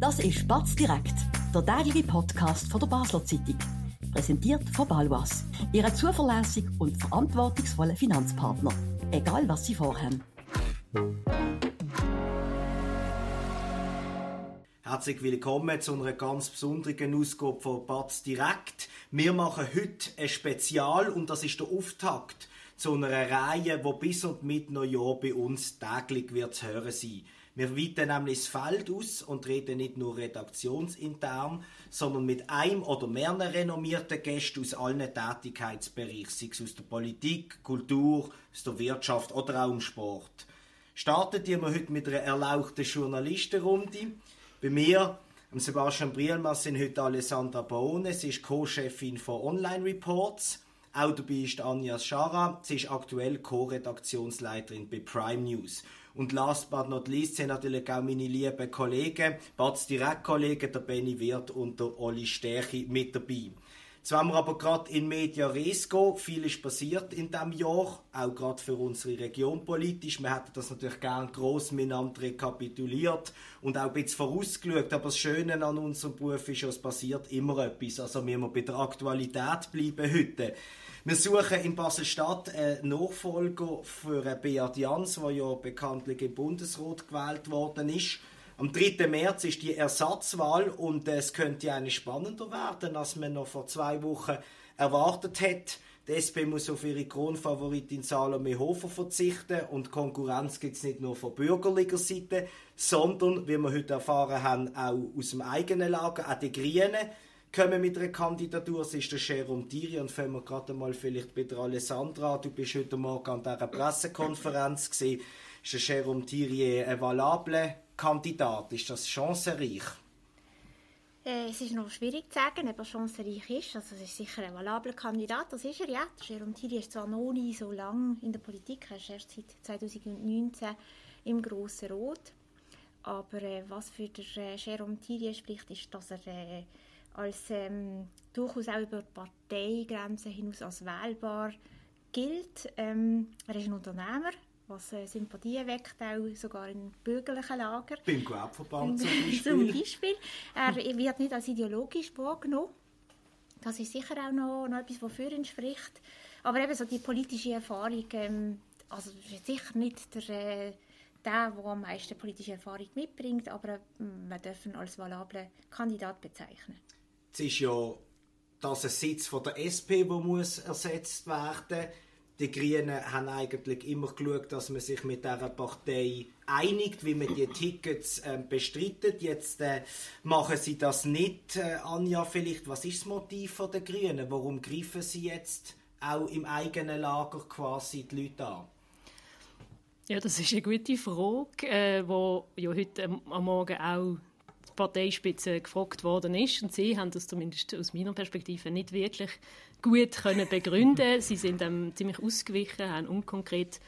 Das ist Batz direkt, der tägliche Podcast von der Basler Zeitung. Präsentiert von Balwas, Ihrem zuverlässigen und verantwortungsvollen Finanzpartner. Egal was Sie vorhaben. Herzlich willkommen zu einer ganz besonderen Ausgabe von Batz direkt. Wir machen heute ein Spezial und das ist der Auftakt zu einer Reihe, die bis und mit Neujahr bei uns täglich wird zu hören sein. Wir weiten nämlich das Feld aus und reden nicht nur redaktionsintern, sondern mit einem oder mehreren renommierten Gästen aus allen Tätigkeitsbereichen, sei es aus der Politik, Kultur, aus der Wirtschaft oder auch im Sport. Startet wir heute mit einer erlauchten Journalistenrunde. Bei mir, Sebastian Brielmann, sind heute Alessandra Baone, sie ist Co-Chefin von Online Reports. Auch dabei ist Anja Schara, sie ist aktuell Co-Redaktionsleiterin bei Prime News. Und last but not least sind natürlich auch meine lieben Kollegen, Batz Direktkollegen, der Benny Wirth und der Olli Stärchi mit dabei. Jetzt wollen wir aber gerade in Media Res gehen. Viel ist passiert in diesem Jahr, auch gerade für unsere Region politisch. Wir hätten das natürlich gerne gross miteinander rekapituliert und auch ein bisschen vorausgeschaut. Aber das Schöne an unserem Beruf ist, es passiert immer etwas. Also müssen wir bei der Aktualität bleiben heute. Wir suchen in Basel-Stadt einen Nachfolger für Beat Jans, der ja bekanntlich im Bundesrat gewählt worden ist. Am 3. März ist die Ersatzwahl und es könnte eine spannender werden, als man noch vor zwei Wochen erwartet hat. Die SP muss auf ihre Kronfavoritin Salome Hofer verzichten und Konkurrenz gibt es nicht nur von bürgerlicher Seite, sondern, wie wir heute erfahren haben, auch aus dem eigenen Lager, auch die Grünen kommen mit einer Kandidatur. Es ist der Jerome Thierry und fangen wir gerade mal vielleicht bei der Alessandra. Du bist heute Morgen an dieser Pressekonferenz gesehen. Ist der Jerome Thierry ein valabler Kandidat? Ist das chancenreich? Äh, es ist noch schwierig zu sagen, ob er chancenreich ist. Also es ist sicher ein valabler Kandidat, das ist er ja. Jerome Thierry ist zwar noch nicht so lange in der Politik, er ist erst seit 2019 im Grossen Rot. Aber äh, was für äh, Jerome Thierry spricht, ist, dass er äh, als ähm, durchaus auch über Parteigrenzen hinaus als wählbar gilt. Ähm, er ist ein Unternehmer, was äh, Sympathien weckt, auch sogar im bürgerlichen Lager. Beim Gewerbeverband zum Beispiel. zum Beispiel. Er wird nicht als ideologisch wahrgenommen. Das ist sicher auch noch, noch etwas, ihn spricht. Aber eben so die politische Erfahrung, ähm, also sicher nicht der, äh, der, der am meisten politische Erfahrung mitbringt, aber wir dürfen als valablen Kandidat bezeichnen. Es ist ja das ein Sitz von der SP, der muss ersetzt werden die Grünen haben eigentlich immer geschaut, dass man sich mit dieser Partei einigt, wie man die Tickets äh, bestreitet. Jetzt äh, machen sie das nicht. Äh, Anja, vielleicht, was ist das Motiv der Grünen? Warum greifen sie jetzt auch im eigenen Lager quasi die Leute an? Ja, das ist eine gute Frage, äh, die ja heute am Morgen auch Parteispitze gefragt worden ist. Und sie haben das zumindest aus meiner Perspektive nicht wirklich gut können begründen. sie sind ähm, ziemlich ausgewichen, haben unkonkret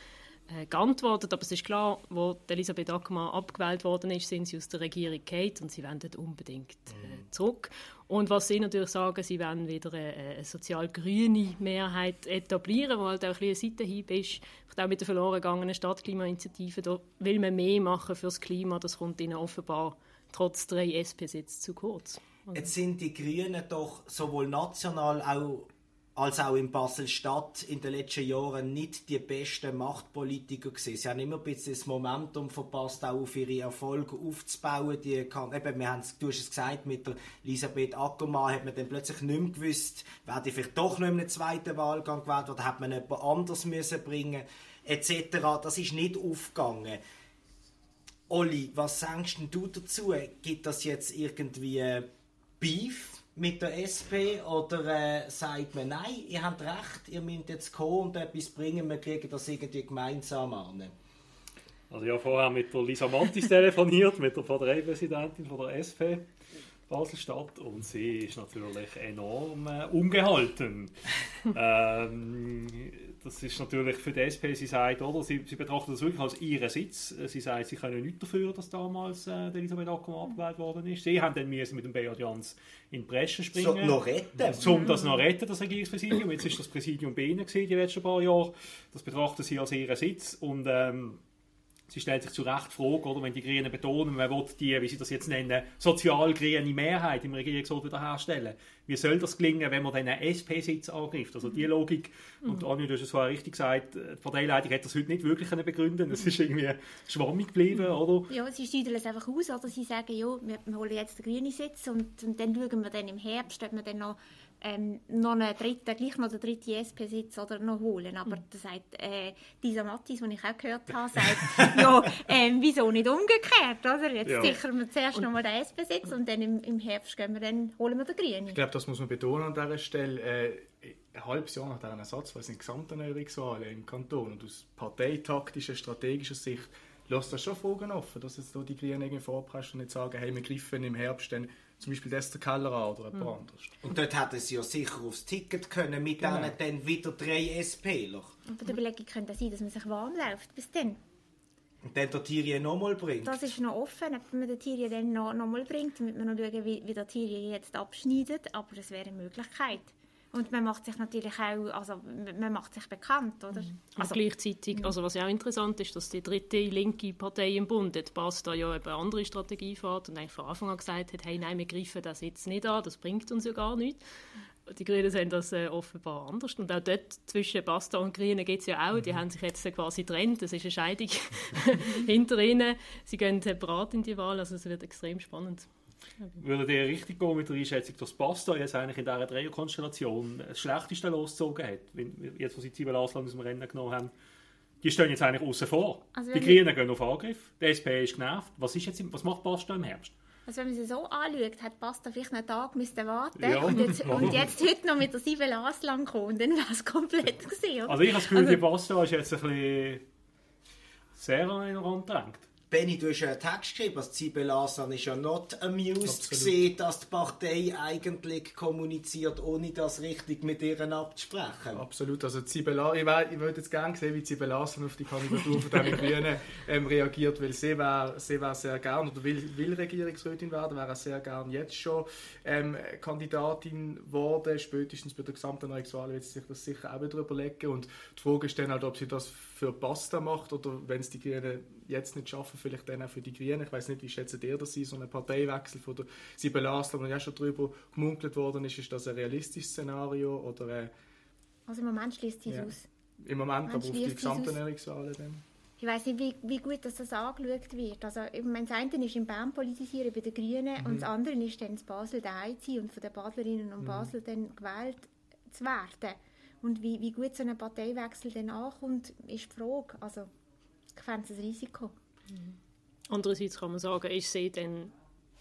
äh, geantwortet. Aber es ist klar, wo Elisabeth Ackermann abgewählt worden ist, sind sie aus der Regierung Kate und sie wenden unbedingt äh, mhm. zurück. Und was sie natürlich sagen, sie werden wieder eine, eine sozial-grüne Mehrheit etablieren, wo halt auch ein, ein Seitenhieb ist. Auch mit der verloren gegangenen Stadtklimainitiative, da will man mehr machen fürs Klima, das kommt ihnen offenbar trotz drei SP-Sitze zu kurz. Also. Jetzt sind die Grünen doch sowohl national als auch in Basel-Stadt in den letzten Jahren nicht die besten Machtpolitiker gewesen. Sie haben immer ein bisschen das Momentum verpasst, auch auf ihre Erfolge aufzubauen. Die kann, eben, wir haben es, du hast es gesagt, mit der Elisabeth Ackermann hat man dann plötzlich nicht mehr gewusst, werde ich vielleicht doch nicht mehr einen zweiten Wahlgang gewählt oder hat man jemand anders müssen bringen, etc. Das ist nicht aufgegangen. Olli, was sagst du dazu? Gibt das jetzt irgendwie Beef mit der SP oder äh, sagt man, nein, ihr habt recht, ihr müsst jetzt kommen und etwas bringen, wir kriegen das irgendwie gemeinsam an? Also ich habe vorher mit der Lisa Montis telefoniert, mit der Parteipräsidentin von der SP. Baselstadt und sie ist natürlich enorm äh, ungehalten. ähm, das ist natürlich für die SP, sie sagt, oder, sie, sie betrachtet das wirklich als ihren Sitz. Sie sagt, sie können nichts dafür, dass damals äh, Elisabeth Ackermann abgewählt worden ist. Sie haben dann müssen mit dem Beat Jans in die Bresche springen. So, noch retten? Um das noch retten, das Regierungspräsidium. Jetzt ist das Präsidium bei ihnen gewesen, die letzten paar Jahre. Das betrachten sie als ihren Sitz und ähm, sie stellt sich zu Recht die Frage, oder, wenn die Grünen betonen, man will die, wie sie das jetzt nennen, sozial-grüne Mehrheit im Regierungsrat wiederherstellen. Wie soll das gelingen, wenn man dann einen SP-Sitz angreift? Also die Logik, mhm. und Anja, du hast es vorher richtig gesagt, die Parteileitung hat das heute nicht wirklich begründen Es ist irgendwie schwammig geblieben, oder? Ja, sie steuern es einfach aus, oder sie sagen, ja, wir, wir holen jetzt den grünen Sitz und, und dann schauen wir dann im Herbst, ob wir dann noch ähm, noch einen dritten, gleich noch den dritten SP-Sitz oder noch holen. Aber mhm. das sagt äh, dieser Mattis, den ich auch gehört habe, sagt, ja, ähm, wieso nicht umgekehrt, oder? Jetzt ja. sichern wir zuerst noch mal den SP-Sitz und dann im, im Herbst gehen wir dann, holen wir den Grünen. Ich glaube, das muss man betonen an dieser Stelle. Äh, ein halbes Jahr nach dieser Ersatzwahl sind Gesamterneuerungswahlen im Kanton und aus parteitaktischer, strategischer Sicht lässt das schon Fragen offen, dass jetzt die Grünen irgendwie vorpreschen und nicht sagen, hey, wir greifen im Herbst dann zum Beispiel Esther Keller an oder jemand mhm. anderes. Und dort hätten sie ja sicher aufs Ticket können mit genau. denen dann wieder drei SPler. Aber die Überlegung könnte sein, dass man sich warm läuft bis dann. Und dann der Thierry nochmal bringt? Das ist noch offen, ob man den Thierry dann noch, noch mal bringt, damit man noch schauen, wie, wie der Thierry jetzt abschneidet. Aber das wäre eine Möglichkeit. Und man macht sich natürlich auch, also man macht sich bekannt, oder? Mhm. Also, gleichzeitig, also was ja auch interessant ist, dass die dritte linke Partei im Bund, die da ja eine andere Strategie fährt und eigentlich von Anfang an gesagt hat, hey, nein, wir greifen das jetzt nicht an, das bringt uns ja gar nichts. Die Grünen sehen das äh, offenbar anders. Und auch dort zwischen Basta und Grünen geht es ja auch. Die mhm. haben sich jetzt quasi getrennt. Das ist eine Scheidung hinter ihnen. Sie gehen separat in die Wahl. Also es wird extrem spannend. Würde ihr richtig gehen mit der Einschätzung, dass Basta jetzt eigentlich in dieser Dreierkonstellation das Schlechteste losgezogen hat, jetzt wo sie Zwiebel Aslan aus dem Rennen genommen haben? Die stehen jetzt eigentlich außen vor. Also die Grünen gehen auf Angriff, die SP ist genervt. Was, ist jetzt, was macht Basta im Herbst? Also wenn man sie so anschaut, hat Basta vielleicht einen Tag müssen warten ja. und, jetzt, und jetzt heute noch mit der Zwiebel Aslan kommen, dann wäre es komplett gewesen. Also ich habe das Gefühl, also, die Basta ist jetzt ein bisschen sehr an den Rand gedrängt. Benny, du hast ja einen Text geschrieben, dass Zibelasan ist ja not amused gesehen, dass die Partei eigentlich kommuniziert, ohne das richtig mit ihr abzusprechen. Absolut, also Zibela ich, wär, ich würde jetzt gerne sehen, wie Zibelasan auf die Kandidatur von den Grünen ähm, reagiert, weil sie wäre sie wär sehr gerne oder will, will Regierungsrätin werden, wäre sehr gerne jetzt schon ähm, Kandidatin geworden, spätestens bei der gesamten Neuwahl wird sie sich das sicher auch wieder überlegen. Und die Frage ist dann halt, ob sie das für Basta macht oder wenn es die Grünen jetzt nicht schaffen, vielleicht dann auch für die Grünen. Ich weiß nicht, wie schätzt ihr das ein, so ein Parteiwechsel von der Sibylle Asler, wo ja schon darüber gemunkelt worden ist, ist das ein realistisches Szenario oder äh, Also im Moment schließt sie ja. aus. Im Moment, aber auf die gesamten Ernährungswahlen dann? Ich weiß nicht, wie, wie gut dass das angeschaut wird. Also, ich meine, das eine ist im Bern politisieren bei den Grünen mhm. und das andere ist dann in Basel daheim und von den Badlerinnen und mhm. Basel dann gewählt zu werden. Und wie, wie gut so ein Parteiwechsel dann ankommt, ist die Frage. Also, ich fände es ein Risiko. Mhm. Andererseits kann man sagen, ich sehe dann,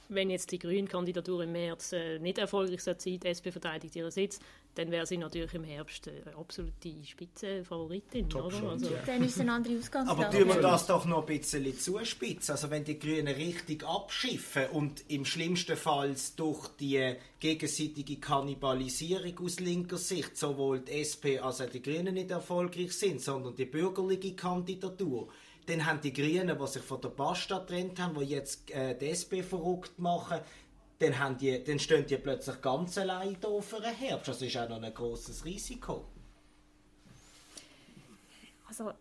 wenn jetzt die Grünen-Kandidatur im März äh, nicht erfolgreich sein die SP verteidigt ihren Sitz, dann wäre sie natürlich im Herbst äh, absolute Spitzenfavoritin. Oder? Also, ja. Dann ist es eine andere Ausgangslage. Aber tun wir das doch noch ein bisschen zuspitzen. Also wenn die Grünen richtig abschiffen und im schlimmsten Fall durch die gegenseitige Kannibalisierung aus linker Sicht sowohl die SP als auch die Grünen nicht erfolgreich sind, sondern die bürgerliche Kandidatur, dann haben die Grünen, die sich von der Pasta getrennt haben, die jetzt äh, die SP verrückt machen, dann, haben die, dann stehen die plötzlich ganz allein hier für den Herbst. Das ist auch noch ein grosses Risiko. Also,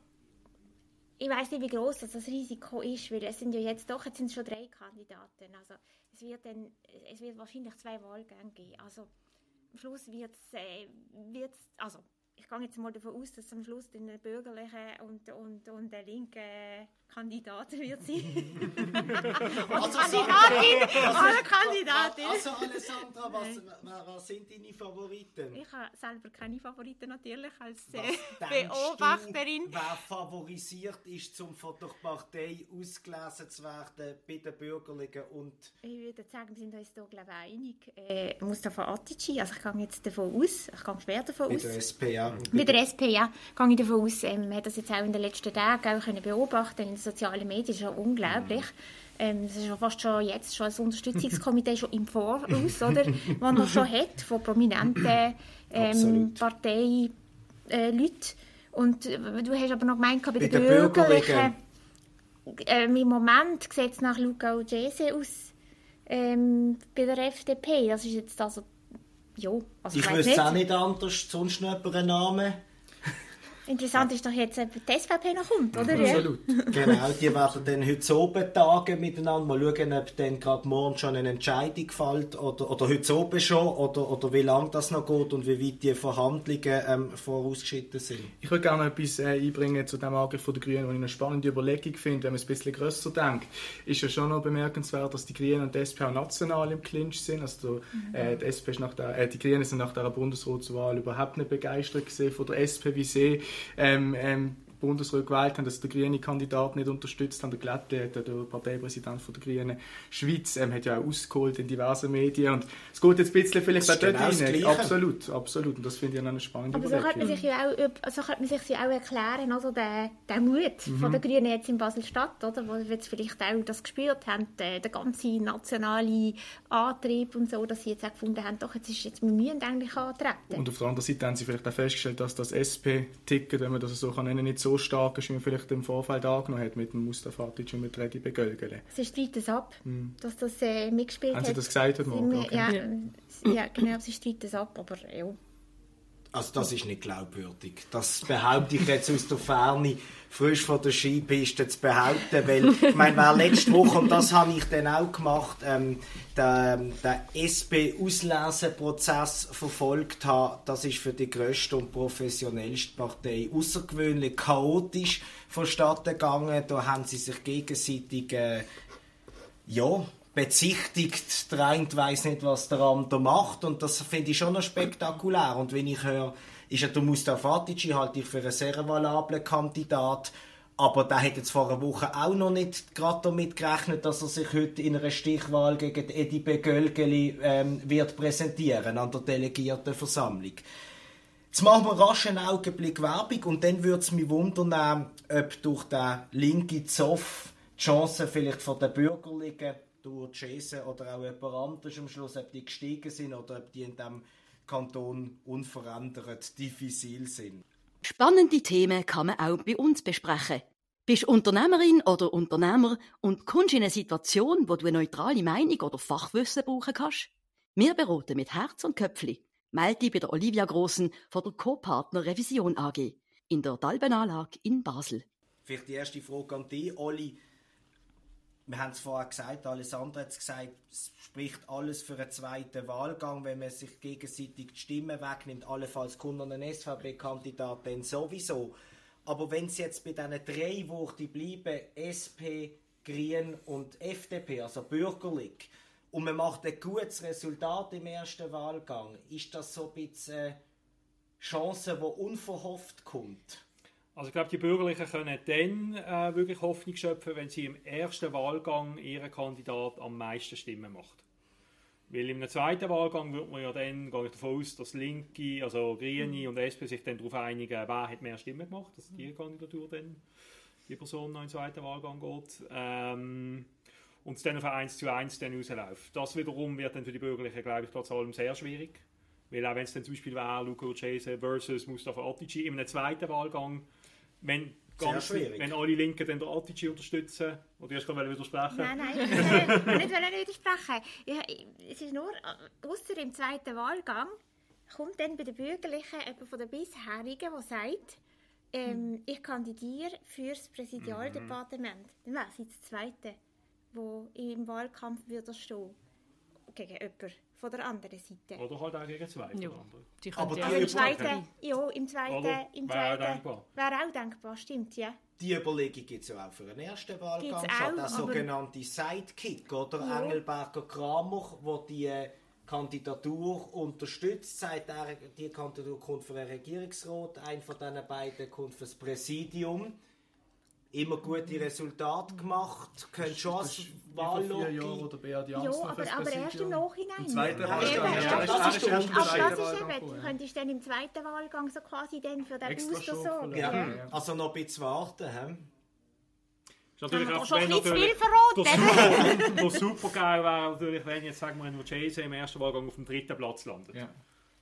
ich weiß nicht, wie groß das, Risiko ist, weil es sind ja jetzt doch, jetzt sind schon drei Kandidaten. Also, es wird, dann, es wird wahrscheinlich zwei Wahlgänge geben. Also, am Schluss wird es, äh, also, ich gehe jetzt mal davon aus, dass am Schluss eine bürgerliche und, und, und eine linke Kandidat wird sein. also, Kandidatin! Also, Kandidatin! Also Alessandra, was, was sind deine Favoriten? Ich habe selber keine Favoriten natürlich als äh, Beobachterin. Du, wer favorisiert ist, um von der Partei ausgelesen zu werden bei den Bürgerlichen und... Ich würde sagen, wir sind uns hier glaube ich einig. Äh, Mustafa Atici, also ich gehe jetzt davon aus, ich gehe schwer davon aus. Mit der SP, ja. Mit der SP, ja, gehe ich davon aus. Ähm, hat das jetzt auch in den letzten Tagen auch können beobachten sozialen Medien ist ja unglaublich. Ähm, das ist ja fast schon jetzt schon ein Unterstützungskomitee schon im Voraus, oder? Was man schon hat von prominenten ähm, Parteileuten. Äh, und du hast aber noch gemeint, bei, den Bürgerlichen, äh, im Moment sieht es nach Luca Ugese aus ähm, bei der FDP. Das ist jetzt also, ja, also ich, ich wüsste auch nicht anders, sonst noch einen Namen. Interessant ist doch jetzt, ob die SVP noch kommt, oder? Absolut. Genau, die werden dann heute oben tagen miteinander. Mal schauen, ob dann gerade morgen schon eine Entscheidung fällt oder, oder heute oben schon oder, oder wie lange das noch geht und wie weit die Verhandlungen ähm, vorausgeschritten sind. Ich würde gerne etwas äh, einbringen zu dem Angriff von der Grünen, was ich eine spannende Überlegung finde, wenn man es ein bisschen grösser denkt. Ist ja schon noch bemerkenswert, dass die Grünen und die SP auch national im Clinch sind. Also der, äh, die, SP ist nach der, äh, die Grünen sind nach der Bundesratswahl überhaupt nicht begeistert gesehen von der SP, wie sie ähm, ähm, Bundesrat gewählt haben, dass der grüne Kandidat nicht unterstützt haben. Der Glätte, der, der Parteipräsident von der Grünen Schweiz, ähm, hat ja auch ausgeholt in diversen Medien. Und es geht jetzt ein bisschen vielleicht auch dort genau rein. Gleiche. Absolut, absolut. Und das finde ich eine spannende Aber so könnte man sich ja auch, so könnte man sich ja auch erklären, also der, der Mut von der Grünen jetzt in Basel-Stadt, oder, wo wir jetzt vielleicht auch das gespürt haben, der, der ganze nationale Antrieb und so, dass sie jetzt auch gefunden haben, doch, jetzt ist jetzt, wir müssen eigentlich antreten. Und auf der anderen Seite haben sie vielleicht auch festgestellt, dass das SP-Ticket, wenn man das so kann nennen, nicht so stark ist, wie man vielleicht im Vorfeld angenommen hat mit dem Mustafatic und mit Redi Begölgele. Es ist weit ab, dass das äh, mitgespielt Haben hat. Sie das gesagt heute Morgen? Okay. Ja, ja. genau, es ist weit ab, aber ja. Also das ist nicht glaubwürdig. Das behaupte ich jetzt aus der Ferne, frisch von der Skipiste zu behaupten, weil ich meine, wer letzte Woche, und das habe ich dann auch gemacht, ähm, den, den SP-Ausleseprozess verfolgt habe, das ist für die grösste und professionellste Partei außergewöhnlich chaotisch vonstatten gegangen. Da haben sie sich gegenseitig äh, ja, bezichtigt, der eine weiss nicht, was der andere macht und das finde ich schon noch spektakulär und wenn ich höre, ist ja der Mustafa Atici halte ich für einen sehr valablen Kandidat, aber der hat jetzt vor einer Woche auch noch nicht gerade damit gerechnet, dass er sich heute in einer Stichwahl gegen Edi Begölgeli ähm, wird präsentieren an der Delegiertenversammlung. Jetzt machen wir rasch einen Augenblick Werbung und dann würde es mich wundern, ob durch den linken Zoff die Chancen vielleicht von den Bürgerlichen, durch Jason oder auch jemand anderes am Schluss, ob die gestiegen sind oder ob die in diesem Kanton unverändert diffizil sind. Spannende Themen kann man auch bei uns besprechen. Bist Unternehmerin oder Unternehmer und kommst in eine Situation, wo du eine neutrale Meinung oder Fachwissen brauchen kannst? Wir beraten mit Herz und Köpfli. Melde dich bei der Olivia Grossen von der Co-Partner Revision AG in der Dalbenanlage in Basel. Vielleicht die erste Frage an dich, Olli. Wir haben es vorher gesagt, Alessandra hat es gesagt, es spricht alles für einen zweiten Wahlgang, wenn man sich gegenseitig die Stimmen wegnimmt. Allenfalls kommt noch ein SVP-Kandidat, dann sowieso. Aber wenn es jetzt bei diesen drei Worten bleiben, SP, Grün und FDP, also bürgerlich, und man macht ein gutes Resultat im ersten Wahlgang, ist das so ein bisschen eine Chance, die unverhofft kommt? Also ich glaube, die Bürgerlichen können dann äh, wirklich Hoffnung schöpfen, wenn sie im ersten Wahlgang ihren Kandidat am meisten Stimmen macht. Weil im zweiten Wahlgang wird man ja dann, gehe ich davon aus, dass Linke, also Grüne und SP sich dann darauf einigen, wer hat mehr Stimmen gemacht, dass die Kandidatur dann die Person noch im zweiten Wahlgang geht. Ähm, und es dann auf ein 1 zu 1 dann rausläuft. Das wiederum wird dann für die Bürgerlichen, glaube ich, trotz allem sehr schwierig. Weil auch wenn es dann zum Beispiel wäre, Luca Chase versus Mustafa Atici im zweiten Wahlgang, wenn, ganz, wenn alle Linken dann den Atici unterstützen, oder erst gerade widersprechen, Nein, nein, ich will nicht wollen widersprechen. Ja, es ist nur, außer im zweiten Wahlgang, kommt dann bei den Bürgerlichen jemand von den bisherigen, der sagt, ähm, ich kandidiere für das Präsidialdepartement. Dann wäre es jetzt das zweite, wo im Wahlkampf würde stehen. Gegen jemanden von der anderen Seite. oder halt auch gegen zwei. Ja. oder andere. Die Aber die im zweiten, ja, im zweiten, Oder? im Wäre auch zweiten, denkbar. wäre auch denkbar, stimmt, ja. Die Überlegung gibt es ja auch für den ersten Wahlgang Gibt's auch, Der sogenannte Sidekick, oder? Ja. Engelberger Kramer, der die äh, Kandidatur unterstützt, sagt er, die Kandidatur kommt für den Regierungsrat, ein von diesen beiden kommt für das Präsidium. Immer gute Resultate gemacht, können schon als Vor vier Beat Ja, aber, aber erst im. Nachhinein. Im zweiten Ja, Wahlgang. eben, Ja, ja, das ist der aber das Wahlgang ist eben, du könntest dann im zweiten Wahlgang so quasi dann für den Booster sorgen. Ja, Ja. also noch ein bisschen warten. He? Ist natürlich auch, schon wenn ein bisschen zu natürlich, viel verraten. das, das super geil wäre natürlich, wenn jetzt sagen wir nur Chase im ersten Wahlgang auf dem dritten Platz landet.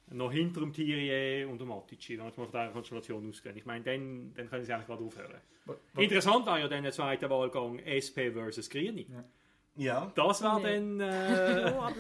Ja. Noch hinter dem Thierry und dem Atici, dann kann man von dieser Konstellation ausgehen. Ich meine, dann, dann können sie eigentlich gerade aufhören. Wa- wa- Interessant war ja dann der zweite Wahlgang SP versus Grüne. Ja. Das war dann... Äh, Ja, aber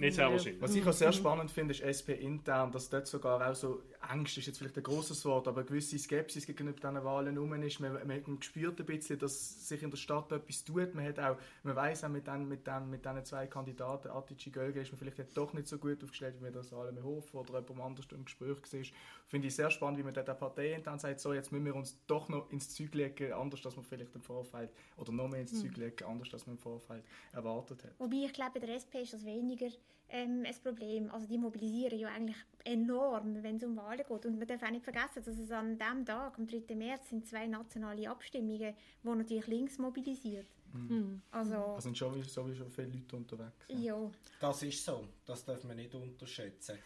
Nicht sehr wahrscheinlich. Was ich auch sehr spannend finde, ist SP intern, dass dort sogar auch so, Angst ist jetzt vielleicht ein grosses Wort, aber eine gewisse Skepsis gegenüber diesen Wahlen rum ist. Man, man spürt ein bisschen, dass sich in der Stadt etwas tut. Man, hat auch, man weiss auch mit diesen mit den, mit den zwei Kandidaten, Atici Gölge, ist man vielleicht doch nicht so gut aufgestellt, wie man das Salome Hof oder jemand anders im Gespräch war. Finde ich sehr spannend, wie man der Partei intern sagt, so, jetzt müssen wir uns doch noch ins Zeug legen, anders als man vielleicht im Vorfeld, oder noch mehr ins Zeug mhm. legen, anders als man im Vorfeld erwartet hat. Wobei ich glaube, bei der SP ist das weniger ähm, ein Problem. Also die mobilisieren ja eigentlich enorm, wenn es um Wahlen geht. Und man darf auch nicht vergessen, dass es an diesem Tag, am 3. März, sind zwei nationale Abstimmungen, die natürlich links mobilisiert. Mhm. Also, da sind schon sowieso viele Leute unterwegs. Ja. ja. Das ist so. Das darf man nicht unterschätzen.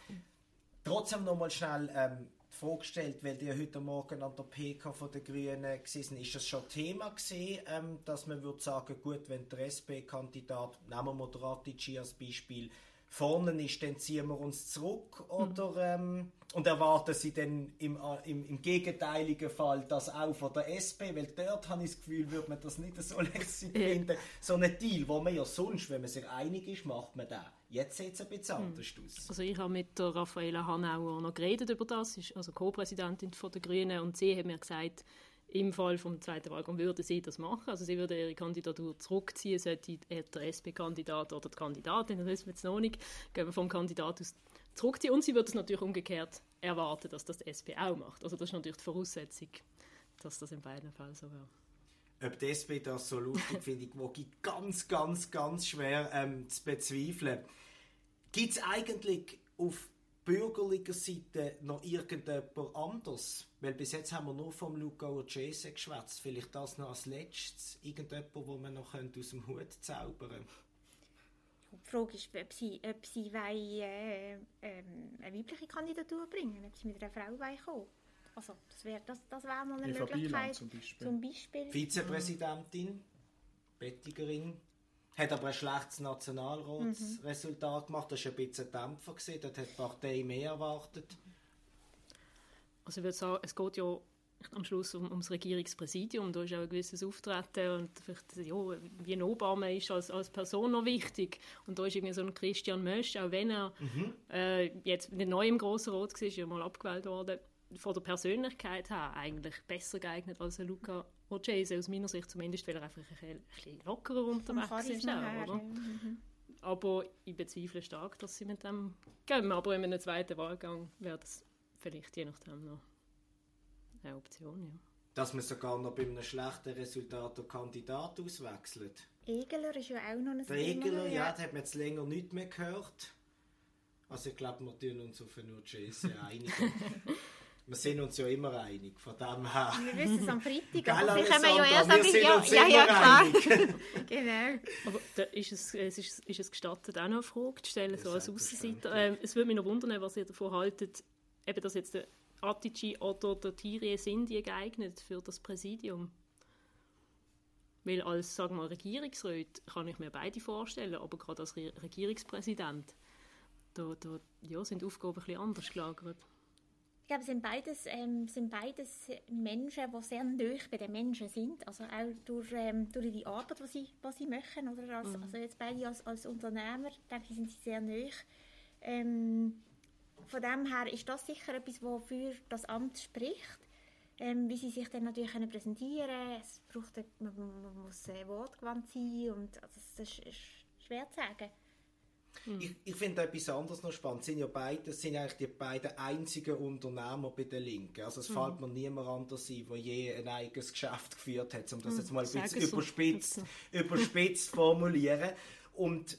Trotzdem noch mal schnell ähm, vorgestellt, weil die heute Morgen an der PK von den Grünen waren, ist das schon Thema gewesen, ähm, dass man würde sagen, gut, wenn der SP-Kandidat, nehmen wir Moderatici als Beispiel, vorne ist, dann ziehen wir uns zurück oder, ähm, und erwarten sie dann im, äh, im, im, gegenteiligen Fall das auch von der SP, weil dort habe ich das Gefühl, würde man das nicht so lässig finden. So ein Deal, wo man ja sonst, wenn man sich einig ist, macht man den. Jetzt sieht es ein bisschen hm. anders aus. Also ich habe mit der Raffaella Hanauer noch geredet über das, ist also Co-Präsidentin der Grünen und sie hat mir gesagt, im Fall vom zweiten Wahlgang würde sie das machen. Also sie würde ihre Kandidatur zurückziehen, sollte der SP-Kandidat oder die Kandidatin, das wissen wir jetzt noch nicht, vom Kandidat aus zurückziehen. Und sie würde es natürlich umgekehrt erwarten, dass das die SP auch macht. Also das ist natürlich die Voraussetzung, dass das in beiden Fällen so wäre. Ob die SP das so lustig finde ich ganz, ganz, ganz schwer ähm, zu bezweifeln. Gibt es eigentlich auf bürgerlicher Seite noch irgendjemand anders? Weil bis jetzt haben wir nur vom Luca Urgese geschwätzt. Vielleicht das noch als letztes. Irgendjemand, wo man noch aus dem Hut zaubern könnte. Die Frage ist, ob sie, ob sie wollen, äh, äh, eine weibliche Kandidatur bringen ob sie mit einer Frau wollen kommen Also, das wäre das, das wär mal eine Eva Möglichkeit. Zum Beispiel. zum Beispiel. Vizepräsidentin, Bettigerin. Hat aber ein schlechtes Nationalratsresultat mhm. gemacht. Das war ein bisschen Dämpfer. Gewesen. Dort hat die Partei mehr erwartet. Also ich würde sagen, es geht ja am Schluss um, ums Regierungspräsidium. Da ist auch ein gewisses Auftreten und vielleicht, ja, wie ein Obama ist als, als Person noch wichtig. Und da ist irgendwie so ein Christian Mösch, auch wenn er mhm. äh, jetzt nicht neu im Grossen Rot war, ist ja mal abgewählt worden, von der Persönlichkeit her eigentlich besser geeignet als ein Luca Orgese, aus meiner Sicht zumindest, weil er einfach ein bisschen lockerer unterwegs ist. Auch, oder? Mhm. Aber ich bezweifle stark, dass sie mit dem gehen. Aber in einem zweiten Wahlgang wäre das vielleicht je nachdem noch eine Option, ja. Dass man sogar noch bei einem schlechten Resultat den Kandidat auswechselt. Egeler ist ja auch noch ein Der Egeler, ja, da hat man jetzt länger nicht mehr gehört. Also ich glaube, wir tun uns auf eine Urgese einigen. wir sind uns ja immer einig, von dem her. Wir wissen es am Freitag, aber wir können ja erst am Freitag. Ja, ja, klar. genau. Aber da ist es, es ist, ist es gestattet, auch noch eine Frage zu stellen, so als Aussenseiter. Ähm, es würde mich noch wundern, was ihr davon haltet, eben, dass jetzt der Attici oder der Thierry sind die geeignet für das Präsidium? Weil als sagen wir, Regierungsrat kann ich mir beide vorstellen, aber gerade als Re Regierungspräsident da, da ja, sind die Aufgaben ein bisschen anders gelagert. Ich glaube, es sind beides, ähm, sind beides Menschen, die sehr nah bei den Menschen sind. Also auch durch, ähm, durch die Arbeit, die sie, die sie machen. Oder als, mhm. Also jetzt beide als, als Unternehmer, denke ich, sind sie sehr nah. Ähm, von dem her ist das sicher etwas, was für das Amt spricht. Ähm, wie sie sich dann natürlich können präsentieren können. Es braucht, man, man muss äh, wortgewandt sein und also, das ist, ist schwer zu sagen. Hm. Ich, ich finde etwas anderes noch spannend. Sind ja beide, sind eigentlich die beiden einzigen Unternehmer bei den Linken. Also es hm. fällt mir niemand anders ein, der je ein eigenes Geschäft geführt hat, um das hm. jetzt mal ein bisschen überspitzt, überspitzt formulieren. Und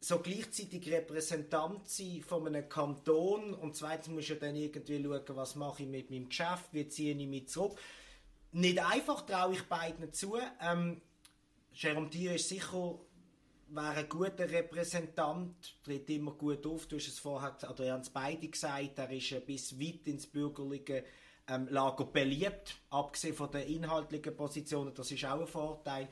so gleichzeitig Repräsentant sein von einem Kanton und zweitens muss ich dann irgendwie schauen, was mache ich mit meinem Geschäft, wie ziehe ich mich zurück. Nicht einfach traue ich beiden zu. Ähm, Jerome Thier ist sicher wäre ein guter Repräsentant, tritt immer gut auf. Du hast es vorher, oder ihr habt es beide gesagt, er ist bis weit ins bürgerliche ähm, Lager beliebt, abgesehen von den inhaltlichen Positionen, das ist auch ein Vorteil.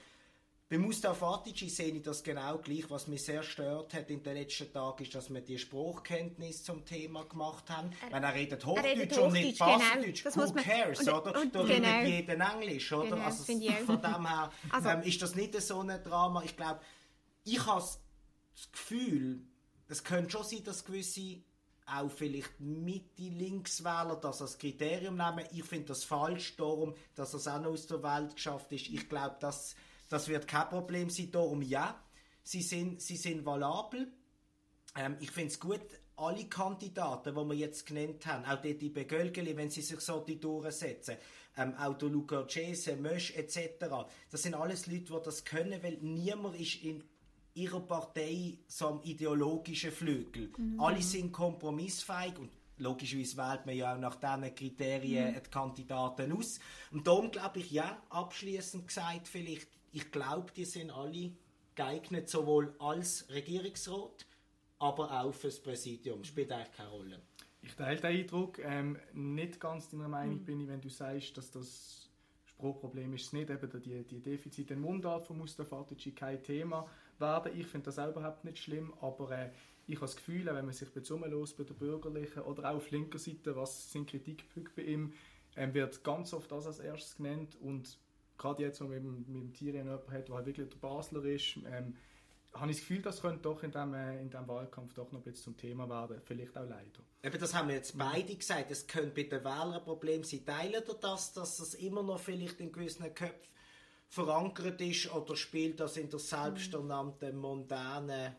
Bei Mustafa Atici sehe ich das genau gleich. Was mich sehr stört hat in den letzten Tagen, ist, dass wir die Spruchkenntnis zum Thema gemacht haben. Er, Wenn er redet Hochdeutsch, er redet und nicht Bassdeutsch, genau. who cares, und, oder? Und, da genau. redet jeder Englisch, oder? Genau, also von dem her also, ähm, ist das nicht so ein Drama. Ich glaube, ich habe das Gefühl, es könnte schon sein, dass gewisse auch vielleicht Mitte-Linkswähler das als Kriterium nehmen. Ich finde das falsch, darum, dass es auch noch aus der Welt geschafft ist. Ich glaube, das, das wird kein Problem sein. Darum ja, sie sind, sie sind valabel. Ähm, ich finde es gut, alle Kandidaten, die wir jetzt genannt haben, auch die, die Begölgeli, wenn sie sich so die durchsetzen, ähm, auch der Luca Cese, Mösch etc., das sind alles Leute, die das können, weil niemand ist in ihrer Partei so am ideologischen Flügel. Mhm. Alle sind kompromissfähig und logischerweise wählt man ja auch nach diesen Kriterien mhm. die Kandidaten aus. Und darum glaube ich, ja, abschließend gesagt, vielleicht, ich glaube, die sind alle geeignet, sowohl als Regierungsrat, aber auch fürs Präsidium. Spielt eigentlich keine Rolle. Ich teile den Eindruck. Ähm, nicht ganz deiner Meinung mhm. bin ich, wenn du sagst, dass das Sprachproblem ist es nicht, eben die, die Defizite in Mundart von Mustafa Atici kein Thema werden. Ich finde das auch überhaupt nicht schlimm, aber äh, ich habe das Gefühl, wenn man sich los bei der Bürgerlichen oder auch auf linker Seite, was sind Kritikpunkte bei ihm, ähm, wird ganz oft das als erstes genannt und gerade jetzt, wo man mit, mit dem Thierry jemanden hat, der halt wirklich der Basler ist, ähm, habe ich das Gefühl, das könnte doch in diesem äh, in dem Wahlkampf doch noch ein bisschen zum Thema werden. Vielleicht auch leider. Eben, das haben wir jetzt beide gesagt. Es könnte bei den Wählern ein Problem sein. Teilen ihr das, dass es immer noch vielleicht in gewissen Köpfen verankert ist oder spielt das in der selbsternannten mondänen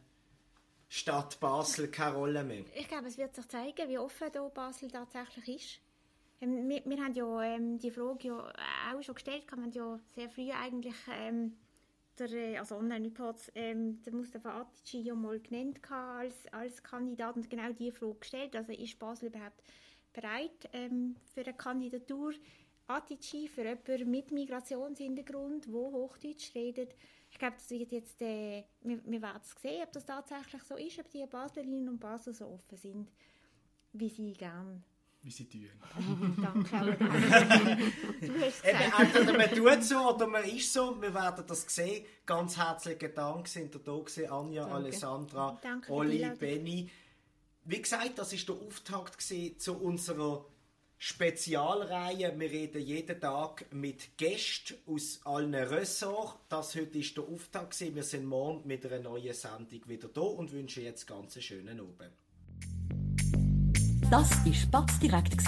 Stadt Basel keine Rolle mehr? Ich glaube, es wird sich zeigen, wie offen da Basel tatsächlich ist. Ähm, wir, wir, haben ja ähm, die Frage ja auch schon gestellt, wir haben ja sehr früh eigentlich ähm, der, äh, also Online-Reports, ähm, der Mustafa Atici ja mal genannt als, als Kandidat und genau diese Frage gestellt. Also ist Basel überhaupt bereit ähm, für eine Kandidatur? Atici für jemanden mit Migrationshintergrund, der Hochdeutsch redet. Ich glaube, das wird jetzt, äh, wir, wir werden es sehen, ob das tatsächlich so ist, ob die Baslerinnen und Basler so offen sind, wie sie gerne wie sie tun. Danke. du hast Entweder man tut so oder man ist so. Wir werden das sehen. Ganz herzlichen Dank sind da gewesen, Anja, Danke. Alessandra, Danke Olli, Benny. Wie gesagt, das ist der Auftakt zu unserer Spezialreihe. Wir reden jeden Tag mit Gästen aus allen Ressorts. Das heute ist der Auftakt. Wir sind morgen mit einer neuen Sendung wieder da und wünschen jetzt ganz einen schönen Abend. Das war Spatz direkt,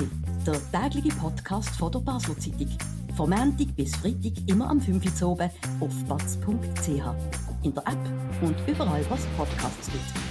der tägliche Podcast von der Basel Zeitung. Von Montag bis Freitag immer am 5 Uhr oben auf batz.ch. In der App und überall, was Podcasts gibt.